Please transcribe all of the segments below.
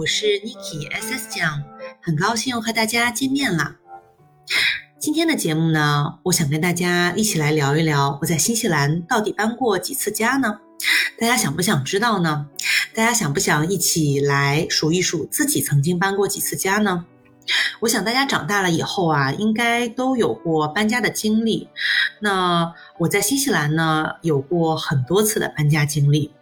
我是 Niki SS 酱，很高兴又和大家见面了。今天的节目呢，我想跟大家一起来聊一聊我在新西兰到底搬过几次家呢？大家想不想知道呢？大家想不想一起来数一数自己曾经搬过几次家呢？我想大家长大了以后啊，应该都有过搬家的经历。那我在新西兰呢，有过很多次的搬家经历。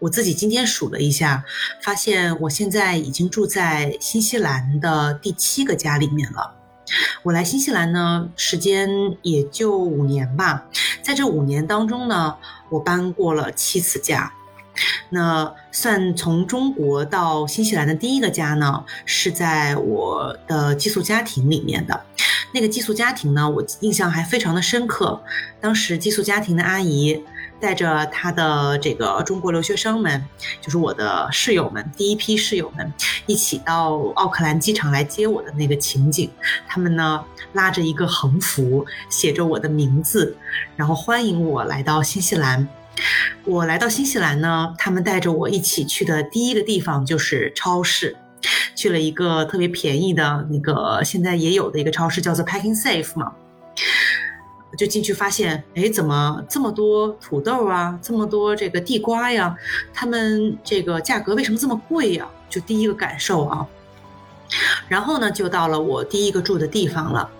我自己今天数了一下，发现我现在已经住在新西兰的第七个家里面了。我来新西兰呢，时间也就五年吧，在这五年当中呢，我搬过了七次家。那算从中国到新西兰的第一个家呢，是在我的寄宿家庭里面的。那个寄宿家庭呢，我印象还非常的深刻。当时寄宿家庭的阿姨带着他的这个中国留学生们，就是我的室友们，第一批室友们，一起到奥克兰机场来接我的那个情景。他们呢拉着一个横幅，写着我的名字，然后欢迎我来到新西兰。我来到新西兰呢，他们带着我一起去的第一个地方就是超市。去了一个特别便宜的那个现在也有的一个超市，叫做 Packing Safe 嘛，就进去发现，哎，怎么这么多土豆啊，这么多这个地瓜呀，他们这个价格为什么这么贵呀？就第一个感受啊。然后呢，就到了我第一个住的地方了。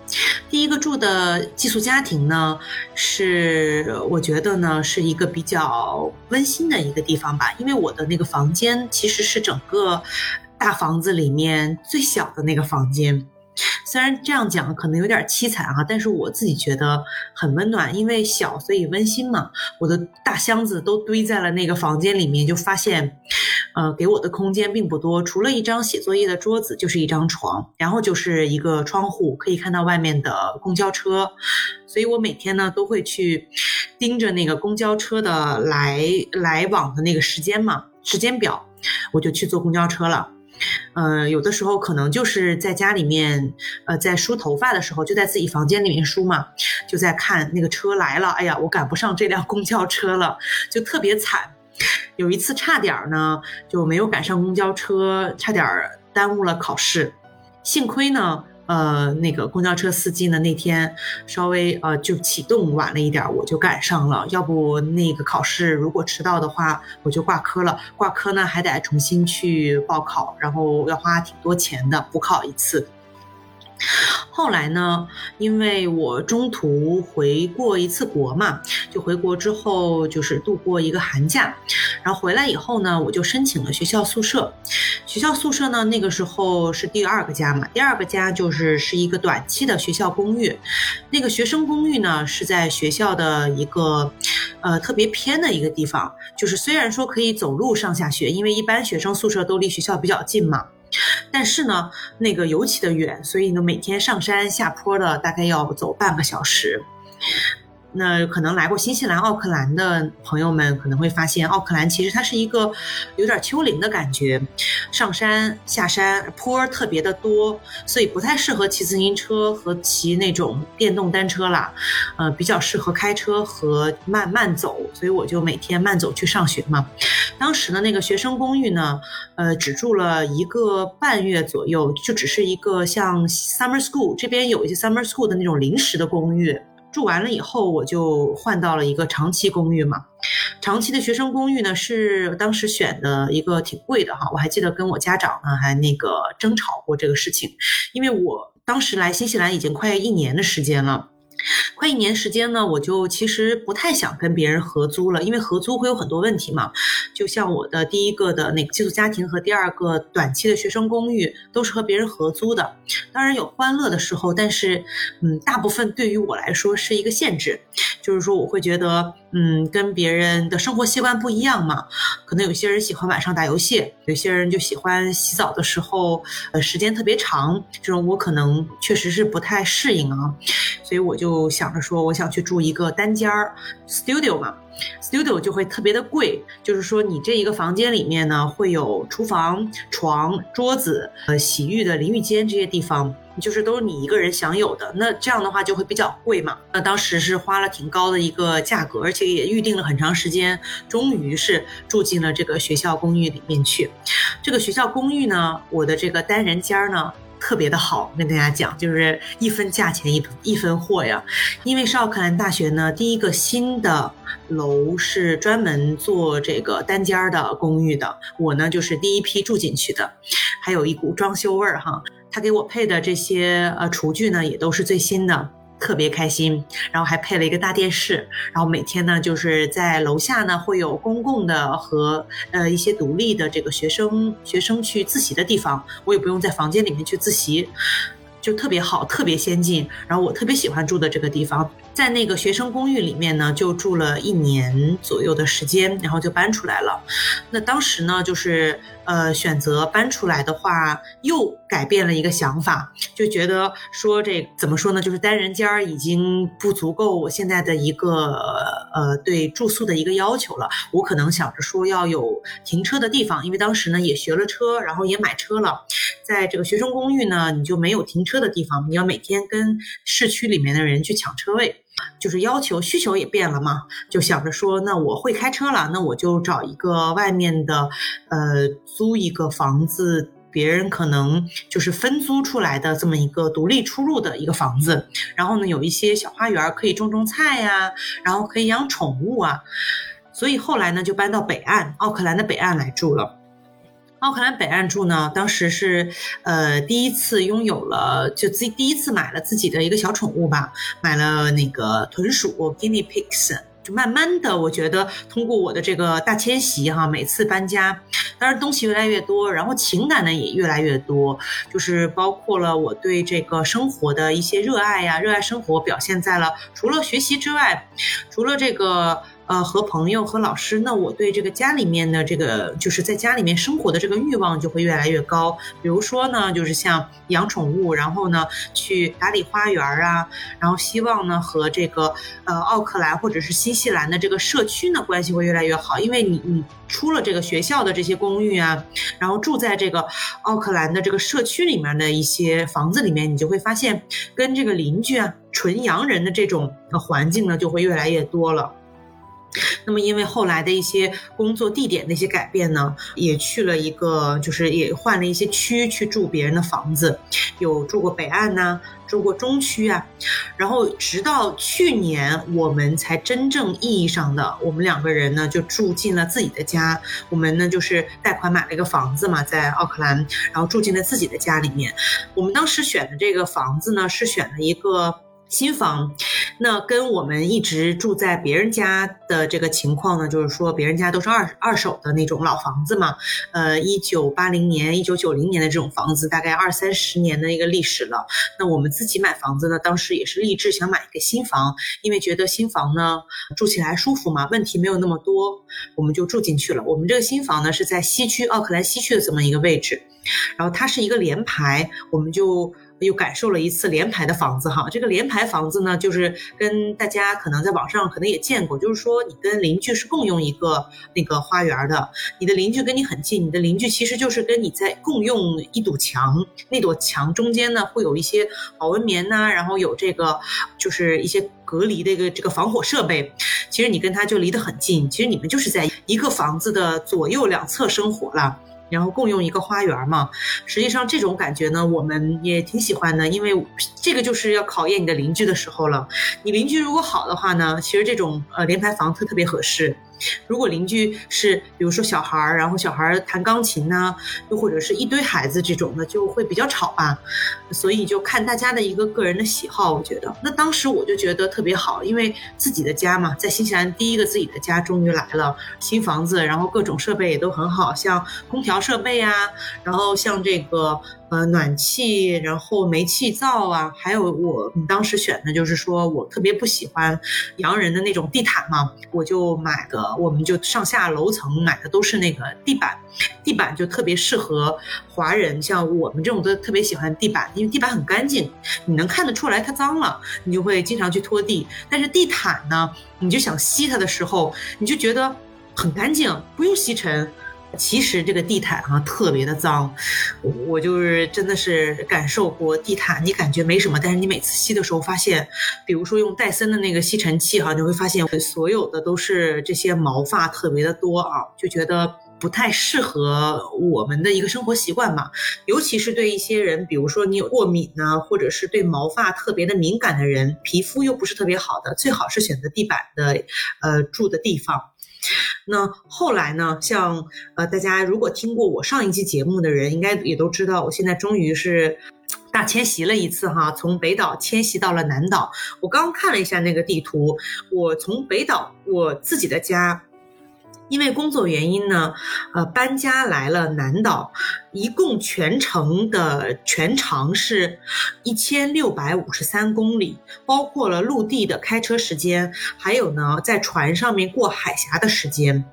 第一个住的寄宿家庭呢，是我觉得呢是一个比较温馨的一个地方吧，因为我的那个房间其实是整个。大房子里面最小的那个房间，虽然这样讲可能有点凄惨啊，但是我自己觉得很温暖，因为小所以温馨嘛。我的大箱子都堆在了那个房间里面，就发现，呃，给我的空间并不多，除了一张写作业的桌子，就是一张床，然后就是一个窗户，可以看到外面的公交车。所以我每天呢都会去盯着那个公交车的来来往的那个时间嘛，时间表，我就去坐公交车了。呃，有的时候可能就是在家里面，呃，在梳头发的时候，就在自己房间里面梳嘛，就在看那个车来了，哎呀，我赶不上这辆公交车了，就特别惨。有一次差点呢就没有赶上公交车，差点耽误了考试，幸亏呢。呃，那个公交车司机呢？那天稍微呃就启动晚了一点，我就赶上了。要不那个考试如果迟到的话，我就挂科了。挂科呢还得重新去报考，然后要花挺多钱的，补考一次。后来呢，因为我中途回过一次国嘛，就回国之后就是度过一个寒假，然后回来以后呢，我就申请了学校宿舍。学校宿舍呢，那个时候是第二个家嘛，第二个家就是是一个短期的学校公寓。那个学生公寓呢，是在学校的一个呃特别偏的一个地方，就是虽然说可以走路上下学，因为一般学生宿舍都离学校比较近嘛。但是呢，那个尤其的远，所以呢，每天上山下坡的大概要走半个小时。那可能来过新西兰奥克兰的朋友们可能会发现，奥克兰其实它是一个有点丘陵的感觉，上山下山坡特别的多，所以不太适合骑自行车和骑那种电动单车啦，呃，比较适合开车和慢慢走，所以我就每天慢走去上学嘛。当时的那个学生公寓呢，呃，只住了一个半月左右，就只是一个像 summer school 这边有一些 summer school 的那种临时的公寓。住完了以后，我就换到了一个长期公寓嘛。长期的学生公寓呢，是当时选的一个挺贵的哈。我还记得跟我家长呢还那个争吵过这个事情，因为我当时来新西兰已经快一年的时间了。快一年时间呢，我就其实不太想跟别人合租了，因为合租会有很多问题嘛。就像我的第一个的那个寄宿家庭和第二个短期的学生公寓都是和别人合租的，当然有欢乐的时候，但是嗯，大部分对于我来说是一个限制，就是说我会觉得嗯，跟别人的生活习惯不一样嘛。可能有些人喜欢晚上打游戏，有些人就喜欢洗澡的时候呃时间特别长，这种我可能确实是不太适应啊，所以我就。想着说，我想去住一个单间儿 studio 嘛，studio 就会特别的贵。就是说，你这一个房间里面呢，会有厨房、床、桌子、呃，洗浴的淋浴间这些地方，就是都是你一个人享有的。那这样的话就会比较贵嘛。那当时是花了挺高的一个价格，而且。也预定了很长时间，终于是住进了这个学校公寓里面去。这个学校公寓呢，我的这个单人间呢。特别的好，跟大家讲，就是一分价钱一分一分货呀。因为是奥克兰大学呢，第一个新的楼是专门做这个单间儿的公寓的，我呢就是第一批住进去的，还有一股装修味儿哈。他给我配的这些呃厨具呢，也都是最新的。特别开心，然后还配了一个大电视，然后每天呢就是在楼下呢会有公共的和呃一些独立的这个学生学生去自习的地方，我也不用在房间里面去自习，就特别好，特别先进。然后我特别喜欢住的这个地方。在那个学生公寓里面呢，就住了一年左右的时间，然后就搬出来了。那当时呢，就是呃选择搬出来的话，又改变了一个想法，就觉得说这怎么说呢，就是单人间儿已经不足够我现在的一个呃对住宿的一个要求了。我可能想着说要有停车的地方，因为当时呢也学了车，然后也买车了。在这个学生公寓呢，你就没有停车的地方，你要每天跟市区里面的人去抢车位。就是要求需求也变了嘛，就想着说，那我会开车了，那我就找一个外面的，呃，租一个房子，别人可能就是分租出来的这么一个独立出入的一个房子，然后呢，有一些小花园可以种种菜呀，然后可以养宠物啊，所以后来呢，就搬到北岸奥克兰的北岸来住了。奥克兰北岸住呢，当时是，呃，第一次拥有了，就自第一次买了自己的一个小宠物吧，买了那个豚鼠 Guinea pigs。就慢慢的，我觉得通过我的这个大迁徙哈，每次搬家，当然东西越来越多，然后情感呢也越来越多，就是包括了我对这个生活的一些热爱呀，热爱生活表现在了除了学习之外，除了这个。呃，和朋友和老师，那我对这个家里面的这个，就是在家里面生活的这个欲望就会越来越高。比如说呢，就是像养宠物，然后呢去打理花园啊，然后希望呢和这个呃奥克兰或者是新西兰的这个社区呢关系会越来越好。因为你你出了这个学校的这些公寓啊，然后住在这个奥克兰的这个社区里面的一些房子里面，你就会发现跟这个邻居啊纯洋人的这种环境呢就会越来越多了。那么，因为后来的一些工作地点的一些改变呢，也去了一个，就是也换了一些区去住别人的房子，有住过北岸呐，住过中区啊，然后直到去年，我们才真正意义上的，我们两个人呢就住进了自己的家。我们呢就是贷款买了一个房子嘛，在奥克兰，然后住进了自己的家里面。我们当时选的这个房子呢，是选了一个。新房，那跟我们一直住在别人家的这个情况呢，就是说别人家都是二二手的那种老房子嘛，呃，一九八零年、一九九零年的这种房子，大概二三十年的一个历史了。那我们自己买房子呢，当时也是立志想买一个新房，因为觉得新房呢住起来舒服嘛，问题没有那么多，我们就住进去了。我们这个新房呢是在西区奥克兰西区的这么一个位置，然后它是一个联排，我们就。又感受了一次联排的房子哈，这个联排房子呢，就是跟大家可能在网上可能也见过，就是说你跟邻居是共用一个那个花园的，你的邻居跟你很近，你的邻居其实就是跟你在共用一堵墙，那堵墙中间呢会有一些保温棉呐，然后有这个就是一些隔离的一个这个防火设备，其实你跟他就离得很近，其实你们就是在一个房子的左右两侧生活了。然后共用一个花园嘛，实际上这种感觉呢，我们也挺喜欢的，因为这个就是要考验你的邻居的时候了。你邻居如果好的话呢，其实这种呃联排房特特别合适。如果邻居是比如说小孩儿，然后小孩儿弹钢琴呢，又或者是一堆孩子这种的，就会比较吵吧。所以就看大家的一个个人的喜好，我觉得。那当时我就觉得特别好，因为自己的家嘛，在新西兰第一个自己的家终于来了，新房子，然后各种设备也都很好，像空调设备啊，然后像这个。呃，暖气，然后煤气灶啊，还有我当时选的就是说我特别不喜欢洋人的那种地毯嘛，我就买个我们就上下楼层买的都是那个地板，地板就特别适合华人，像我们这种都特别喜欢地板，因为地板很干净，你能看得出来它脏了，你就会经常去拖地。但是地毯呢，你就想吸它的时候，你就觉得很干净，不用吸尘。其实这个地毯哈特别的脏，我就是真的是感受过地毯，你感觉没什么，但是你每次吸的时候发现，比如说用戴森的那个吸尘器哈，你会发现所有的都是这些毛发特别的多啊，就觉得不太适合我们的一个生活习惯嘛。尤其是对一些人，比如说你有过敏呢，或者是对毛发特别的敏感的人，皮肤又不是特别好的，最好是选择地板的呃住的地方。那后来呢？像呃，大家如果听过我上一期节目的人，应该也都知道，我现在终于是大迁徙了一次哈，从北岛迁徙到了南岛。我刚看了一下那个地图，我从北岛我自己的家。因为工作原因呢，呃，搬家来了南岛，一共全程的全长是一千六百五十三公里，包括了陆地的开车时间，还有呢在船上面过海峡的时间，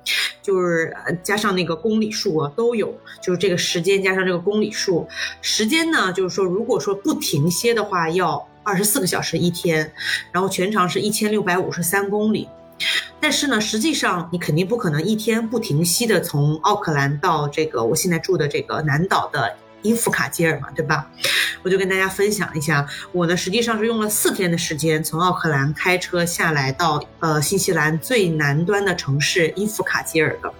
就是加上那个公里数啊都有，就是这个时间加上这个公里数，时间呢就是说如果说不停歇的话要二十四个小时一天，然后全长是一千六百五十三公里。但是呢，实际上你肯定不可能一天不停息的从奥克兰到这个我现在住的这个南岛的伊夫卡基尔嘛，对吧？我就跟大家分享一下，我呢实际上是用了四天的时间从奥克兰开车下来到呃新西兰最南端的城市伊夫卡吉尔的。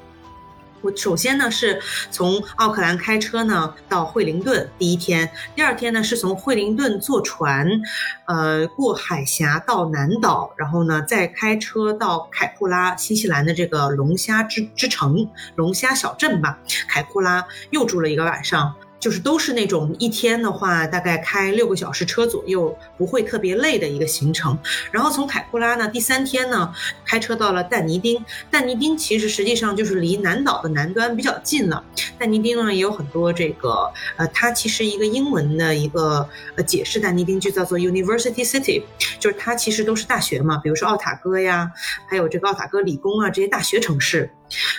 我首先呢是从奥克兰开车呢到惠灵顿，第一天，第二天呢是从惠灵顿坐船，呃过海峡到南岛，然后呢再开车到凯库拉，新西兰的这个龙虾之之城，龙虾小镇吧，凯库拉又住了一个晚上。就是都是那种一天的话，大概开六个小时车左右，不会特别累的一个行程。然后从凯库拉呢，第三天呢，开车到了但尼丁。但尼丁其实实际上就是离南岛的南端比较近了。但尼丁呢也有很多这个，呃，它其实一个英文的一个呃解释，但尼丁就叫做 University City，就是它其实都是大学嘛，比如说奥塔哥呀，还有这个奥塔哥理工啊这些大学城市。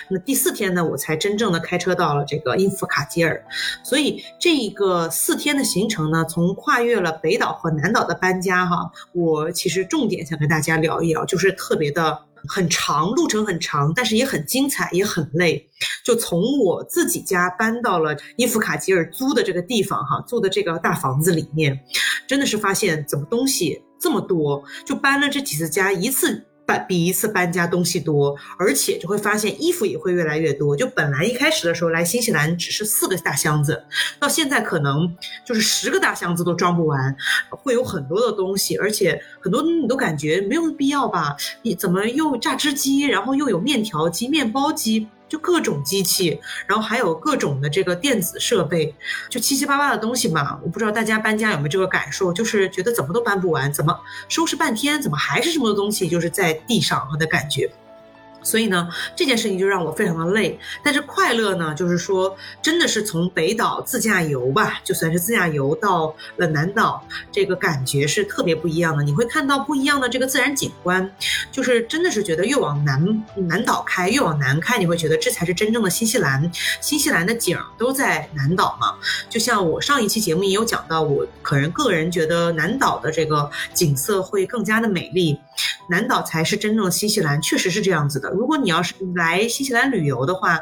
那第四天呢，我才真正的开车到了这个因弗卡吉尔，所以这一个四天的行程呢，从跨越了北岛和南岛的搬家哈，我其实重点想跟大家聊一聊，就是特别的很长，路程很长，但是也很精彩，也很累。就从我自己家搬到了因弗卡吉尔租的这个地方哈，住的这个大房子里面，真的是发现怎么东西这么多，就搬了这几次家一次。比一次搬家东西多，而且就会发现衣服也会越来越多。就本来一开始的时候来新西兰只是四个大箱子，到现在可能就是十个大箱子都装不完，会有很多的东西，而且很多你都感觉没有必要吧？你怎么又榨汁机，然后又有面条机、面包机？就各种机器，然后还有各种的这个电子设备，就七七八八的东西嘛。我不知道大家搬家有没有这个感受，就是觉得怎么都搬不完，怎么收拾半天，怎么还是这么多东西，就是在地上的感觉。所以呢，这件事情就让我非常的累，但是快乐呢，就是说，真的是从北岛自驾游吧，就算是自驾游到了南岛，这个感觉是特别不一样的。你会看到不一样的这个自然景观，就是真的是觉得越往南南岛开，越往南开，你会觉得这才是真正的新西兰。新西兰的景都在南岛嘛，就像我上一期节目也有讲到，我可能个人觉得南岛的这个景色会更加的美丽。南岛才是真正的新西兰，确实是这样子的。如果你要是来新西兰旅游的话，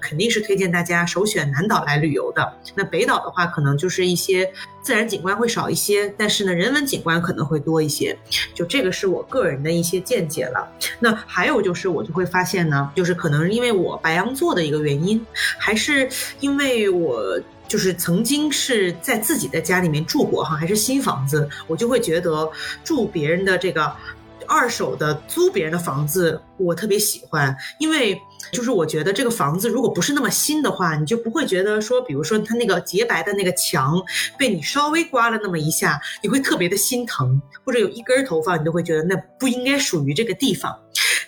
肯定是推荐大家首选南岛来旅游的。那北岛的话，可能就是一些自然景观会少一些，但是呢，人文景观可能会多一些。就这个是我个人的一些见解了。那还有就是，我就会发现呢，就是可能因为我白羊座的一个原因，还是因为我就是曾经是在自己的家里面住过哈，还是新房子，我就会觉得住别人的这个。二手的租别人的房子，我特别喜欢，因为就是我觉得这个房子如果不是那么新的话，你就不会觉得说，比如说它那个洁白的那个墙被你稍微刮了那么一下，你会特别的心疼，或者有一根头发你都会觉得那不应该属于这个地方。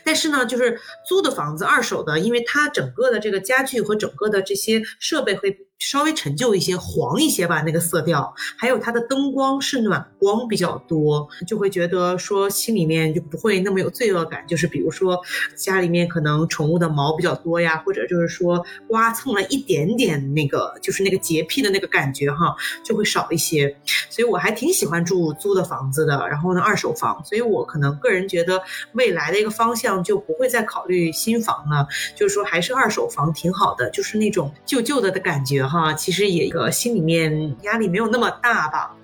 但是呢，就是租的房子，二手的，因为它整个的这个家具和整个的这些设备会。稍微陈旧一些，黄一些吧，那个色调，还有它的灯光是暖光比较多，就会觉得说心里面就不会那么有罪恶感。就是比如说家里面可能宠物的毛比较多呀，或者就是说刮蹭了一点点那个，就是那个洁癖的那个感觉哈，就会少一些。所以我还挺喜欢住租的房子的，然后呢二手房，所以我可能个人觉得未来的一个方向就不会再考虑新房了，就是说还是二手房挺好的，就是那种旧旧的的感觉。哈，其实也个心里面压力没有那么大吧，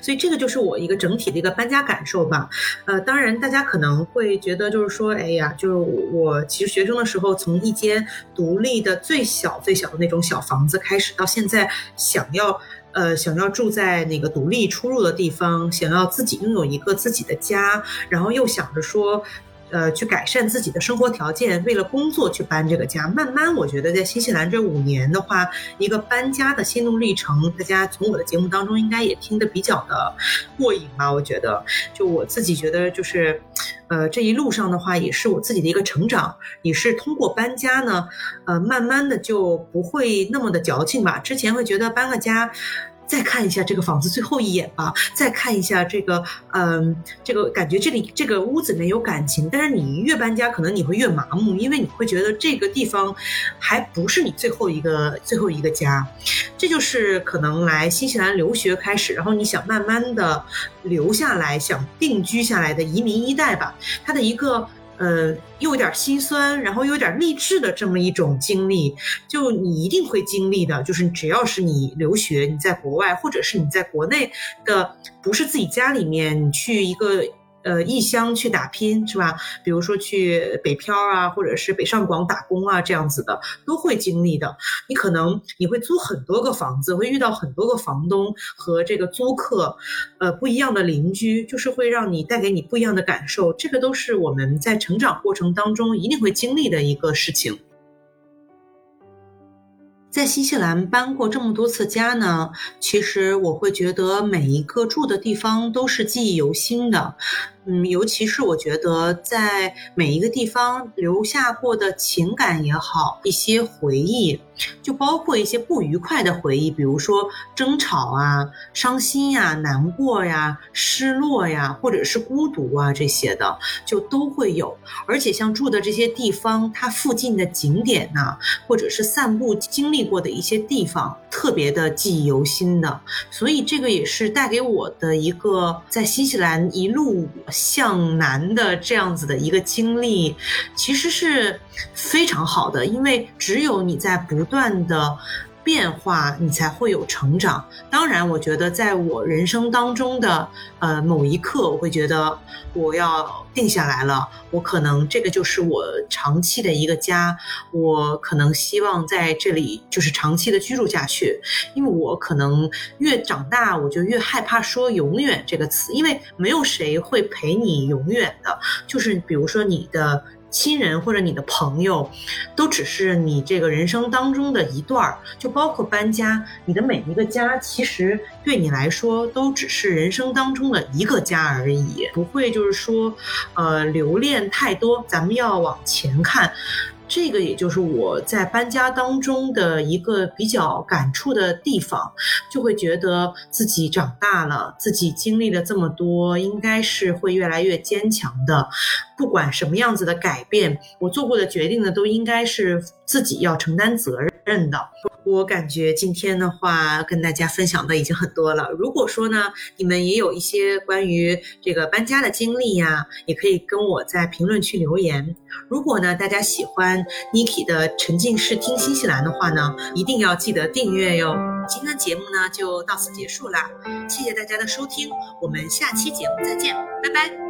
所以这个就是我一个整体的一个搬家感受吧。呃，当然大家可能会觉得就是说，哎呀，就是我其实学生的时候从一间独立的最小最小的那种小房子开始，到现在想要呃想要住在那个独立出入的地方，想要自己拥有一个自己的家，然后又想着说。呃，去改善自己的生活条件，为了工作去搬这个家。慢慢，我觉得在新西兰这五年的话，一个搬家的心路历程，大家从我的节目当中应该也听得比较的过瘾吧？我觉得，就我自己觉得，就是，呃，这一路上的话，也是我自己的一个成长，也是通过搬家呢，呃，慢慢的就不会那么的矫情吧。之前会觉得搬个家。再看一下这个房子最后一眼吧，再看一下这个，嗯，这个感觉这里这个屋子里面有感情，但是你越搬家，可能你会越麻木，因为你会觉得这个地方还不是你最后一个最后一个家，这就是可能来新西兰留学开始，然后你想慢慢的留下来，想定居下来的移民一代吧，他的一个。呃，又有点心酸，然后又有点励志的这么一种经历，就你一定会经历的。就是只要是你留学，你在国外，或者是你在国内的，不是自己家里面，你去一个。呃，异乡去打拼是吧？比如说去北漂啊，或者是北上广打工啊，这样子的都会经历的。你可能你会租很多个房子，会遇到很多个房东和这个租客，呃，不一样的邻居，就是会让你带给你不一样的感受。这个都是我们在成长过程当中一定会经历的一个事情。在新西兰搬过这么多次家呢，其实我会觉得每一个住的地方都是记忆犹新的。嗯，尤其是我觉得在每一个地方留下过的情感也好，一些回忆，就包括一些不愉快的回忆，比如说争吵啊、伤心呀、难过呀、失落呀，或者是孤独啊这些的，就都会有。而且像住的这些地方，它附近的景点呐，或者是散步经历过的一些地方，特别的记忆犹新的。所以这个也是带给我的一个在新西兰一路。向南的这样子的一个经历，其实是非常好的，因为只有你在不断的。变化，你才会有成长。当然，我觉得在我人生当中的呃某一刻，我会觉得我要定下来了。我可能这个就是我长期的一个家，我可能希望在这里就是长期的居住下去。因为我可能越长大，我就越害怕说“永远”这个词，因为没有谁会陪你永远的。就是比如说你的。亲人或者你的朋友，都只是你这个人生当中的一段儿，就包括搬家，你的每一个家，其实对你来说都只是人生当中的一个家而已，不会就是说，呃，留恋太多。咱们要往前看。这个也就是我在搬家当中的一个比较感触的地方，就会觉得自己长大了，自己经历了这么多，应该是会越来越坚强的。不管什么样子的改变，我做过的决定呢，都应该是自己要承担责任认的。我感觉今天的话跟大家分享的已经很多了。如果说呢，你们也有一些关于这个搬家的经历呀，也可以跟我在评论区留言。如果呢，大家喜欢 Niki 的沉浸式听新西兰的话呢，一定要记得订阅哟。今天的节目呢就到此结束啦，谢谢大家的收听，我们下期节目再见，拜拜。